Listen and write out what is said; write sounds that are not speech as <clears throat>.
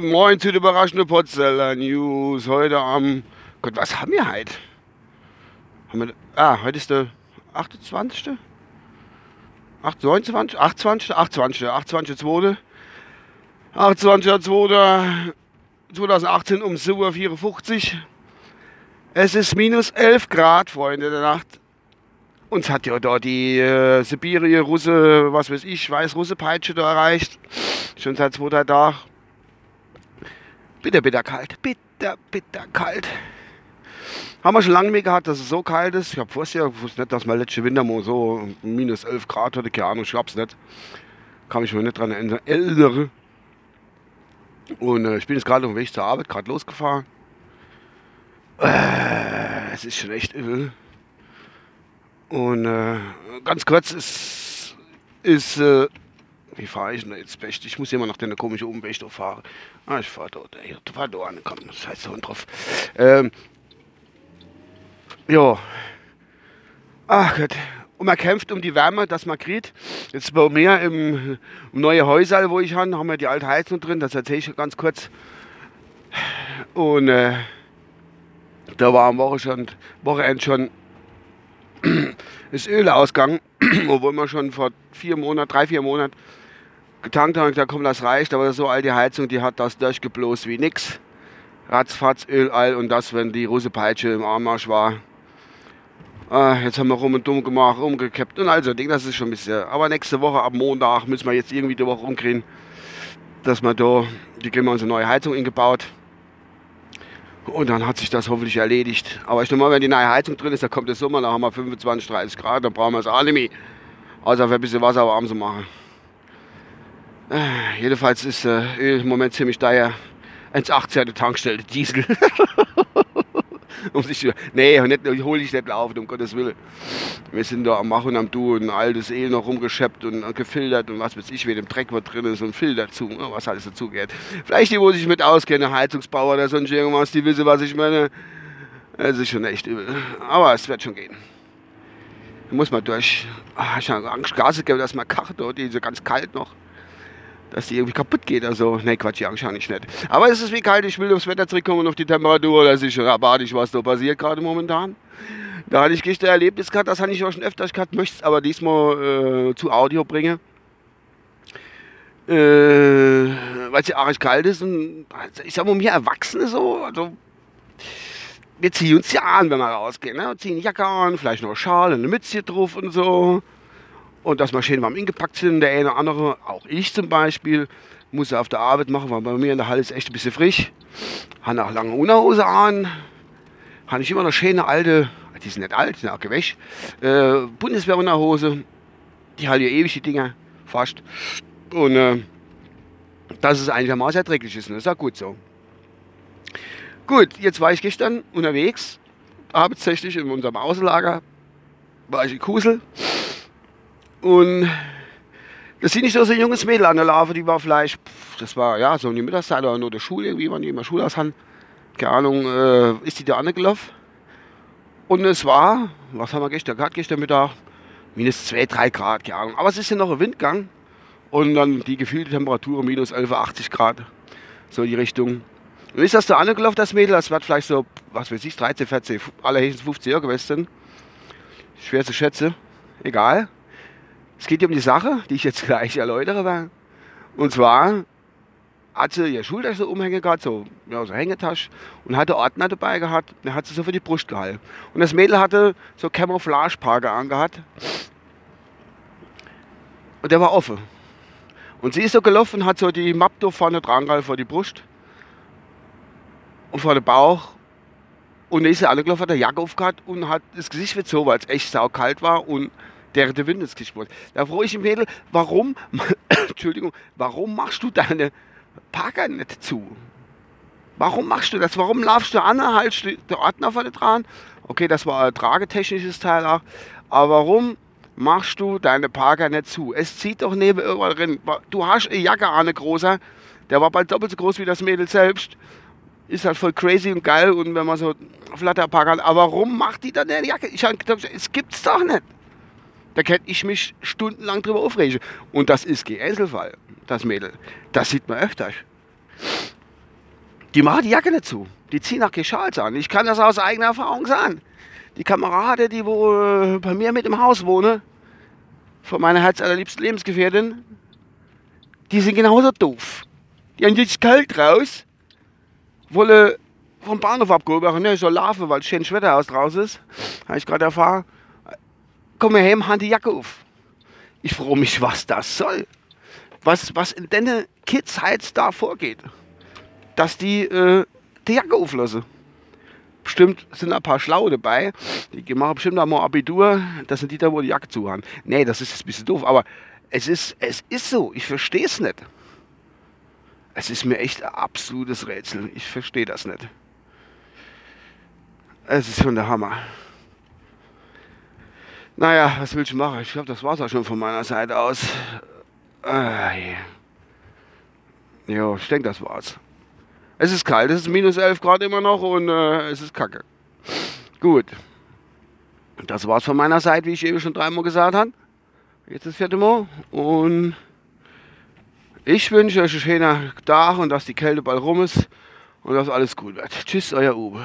Moin zu den überraschenden Potzeller News. Heute am. Gott, was haben wir heute? Haben wir, ah, heute ist der 28. 8, 29, 28, 28, 28, 2. 28, 2. 2018 um 7.54 Uhr. Es ist minus 11 Grad, Freunde der Nacht. Uns hat ja da die äh, Sibirie, Russe, was weiß ich, Weiß-Russe-Peitsche da erreicht. Schon seit zwei, drei Tagen. Bitter, bitter kalt. Bitter, bitter kalt. Haben wir schon lange mehr gehabt, dass es so kalt ist. Ich habe vorher ja wusste nicht, dass mein letzter Winter mal so minus 11 Grad hatte. Keine Ahnung, ich hab's nicht. Kann mich mir nicht dran erinnern. Und äh, ich bin jetzt gerade auf dem Weg zur Arbeit, gerade losgefahren. Äh, es ist schon echt übel. Und äh, ganz kurz ist, ist äh, wie fahre ich denn jetzt best? Ich muss immer noch den komischen Umweg fahren. Ah, ich fahre dort, ich fahr da an, komm, das heißt Hund drauf. Ähm, ja. Ach Gott. Und man kämpft um die Wärme, dass man kriegt. Jetzt bei mir im, im neuen Häuser, wo ich habe, haben wir die alte Heizung drin, das erzähle ich ganz kurz. Und äh, da war am Wochenende schon <clears throat> ist Öl ausgegangen, <clears throat> obwohl wir schon vor vier Monaten, drei, vier Monaten getankt haben. Da komm, das reicht, aber so alte Heizung, die hat das durchgebloßt wie nix. Ratzfatz, Öl, all und das, wenn die Russepeitsche im Armarsch war. Ah, jetzt haben wir rum und dumm gemacht, umgekippt und also, Ding, das ist schon ein bisschen. Aber nächste Woche, ab Montag, müssen wir jetzt irgendwie die Woche rumkriegen, dass wir da, die kriegen wir unsere neue Heizung eingebaut. Und dann hat sich das hoffentlich erledigt. Aber ich denke mal, wenn die neue Heizung drin ist, dann kommt der Sommer, dann haben wir 25, 30 Grad, dann brauchen wir es auch nicht mehr. Außer für ein bisschen Wasser warm zu machen. Äh, jedenfalls ist äh, im Moment ziemlich teuer. 1,18 Tankstelle Diesel. <laughs> <laughs> um sich, nee, nicht, hole ich nicht auf, um Gottes Willen. Wir sind da am Machen, am Tun, altes Öl noch rumgeschöpft und gefiltert und was weiß ich, wie dem Dreck was drin ist und Filter zu, ne, was alles dazu geht. Vielleicht die, wo sich mit auskennen, Heizungsbauer oder sonst irgendwas, die wissen, was ich meine. Es ist schon echt übel. Aber es wird schon gehen. Da muss man durch. Ach, ich habe Angst, Gase geben, dass man kacht, dort, die so ganz kalt noch dass die irgendwie kaputt geht. Also, ne, Quatsch, ja, wahrscheinlich nicht. Aber es ist wie kalt, ich will aufs Wetter zurückkommen und auf die Temperatur. Das ist abartig, was da passiert gerade momentan. Da hatte ich gestern Erlebnis gehabt, das hatte ich auch schon öfters gehabt, möchte es aber diesmal äh, zu Audio bringen. Äh, weil es ja arg kalt ist und also ich sag mal, wir Erwachsene so, also wir ziehen uns ja an, wenn wir rausgehen. Ne? Wir ziehen Jacke an, vielleicht noch Schal, eine Mütze drauf und so. Und dass wir schön warm ingepackt sind. Der eine oder andere, auch ich zum Beispiel, muss auf der Arbeit machen, weil bei mir in der Halle ist echt ein bisschen frisch. Habe auch lange Unterhose an. Habe ich immer noch schöne alte, die sind nicht alt, sind auch gewäsch, äh, Bundeswehr-Unterhose. Die halten ja ewig, die Dinger, fast. Und äh, das ist eigentlich am erträglich ist. Und das ist auch gut so. Gut, jetzt war ich gestern unterwegs, arbeitstechnisch in unserem Außenlager, war ich in Kusel und da sind nicht so ein junges Mädel an der Larve, die war vielleicht, das war ja so in die Mittagszeit oder nur der Schule, irgendwie, wann die immer Schule haben. Keine Ahnung, äh, ist die da angelaufen. Und es war, was haben wir gestern gehabt, gestern Mittag, minus 2, 3 Grad, keine Ahnung. Aber es ist ja noch ein Windgang. Und dann die gefühlte Temperatur minus 11, 80 Grad. So die Richtung. Und ist das da angelaufen, das Mädel? Das wird vielleicht so, was weiß ich, 13, 14, allerhöchstens 50 Jahre gewesen. Schwer zu schätzen. Egal. Es geht um die Sache, die ich jetzt <laughs> gleich erläutere. Und zwar hat sie ihr Schultasche umhängen gehabt, so, ja, so Hängetasche, und hatte Ordner dabei gehabt, und hat sie so für die Brust gehalten. Und das Mädel hatte so Camouflage-Parker angehabt. Und der war offen. Und sie ist so gelaufen, hat so die Mappe vorne dran gehalten vor die Brust und vor den Bauch. Und dann ist sie angelaufen, hat der Jacke aufgehabt und hat das Gesicht verzogen, weil es echt saukalt war und der der Wind ins Gesicht Da frage ich im Mädel, warum, <coughs> Entschuldigung, warum machst du deine Parker nicht zu? Warum machst du das? Warum laufst du an, halt der Ordner vorne dran? Okay, das war ein tragetechnisches Teil auch. Aber warum machst du deine Parker nicht zu? Es zieht doch neben irgendwann drin. Du hast eine Jacke an, eine große. Der war bald doppelt so groß wie das Mädel selbst. Ist halt voll crazy und geil und wenn man so Flatterparker hat. Aber warum macht die dann eine Jacke? Ich habe gedacht, es gibt's doch nicht. Da könnte ich mich stundenlang drüber aufregen. Und das ist kein Einzelfall, das Mädel. Das sieht man öfters. Die machen die Jacke nicht zu. Die ziehen auch keine Schals an. Ich kann das aus eigener Erfahrung sagen. Die Kameraden, die wo äh, bei mir mit im Haus wohnen, von meiner herzallerliebsten Lebensgefährtin, die sind genauso doof. Die haben jetzt kalt raus, wollen vom Bahnhof abgehoben, ne, so laufen, weil es schön Wetter aus draußen ist. Habe ich gerade erfahren. Komm mir heim, hand die Jacke auf. Ich frage mich, was das soll. Was, was in deine Kids halt da vorgeht. Dass die äh, die Jacke auflassen. Bestimmt sind ein paar Schlau dabei. Die machen bestimmt auch mal Abitur. Das sind die da, wo die Jacke zu haben. Nee, das ist ein bisschen doof. Aber es ist, es ist so. Ich verstehe es nicht. Es ist mir echt ein absolutes Rätsel. Ich verstehe das nicht. Es ist schon der Hammer. Naja, was will ich machen? Ich glaube, das war es auch schon von meiner Seite aus. Äh, jo, ich denke, das war's. Es ist kalt, es ist minus 11 Grad immer noch und äh, es ist kacke. Gut. Das war's von meiner Seite, wie ich eben schon dreimal gesagt habe. Jetzt das vierte Mal. Und ich wünsche euch einen schönen Tag und dass die Kälte bald rum ist und dass alles gut wird. Tschüss, euer Uwe.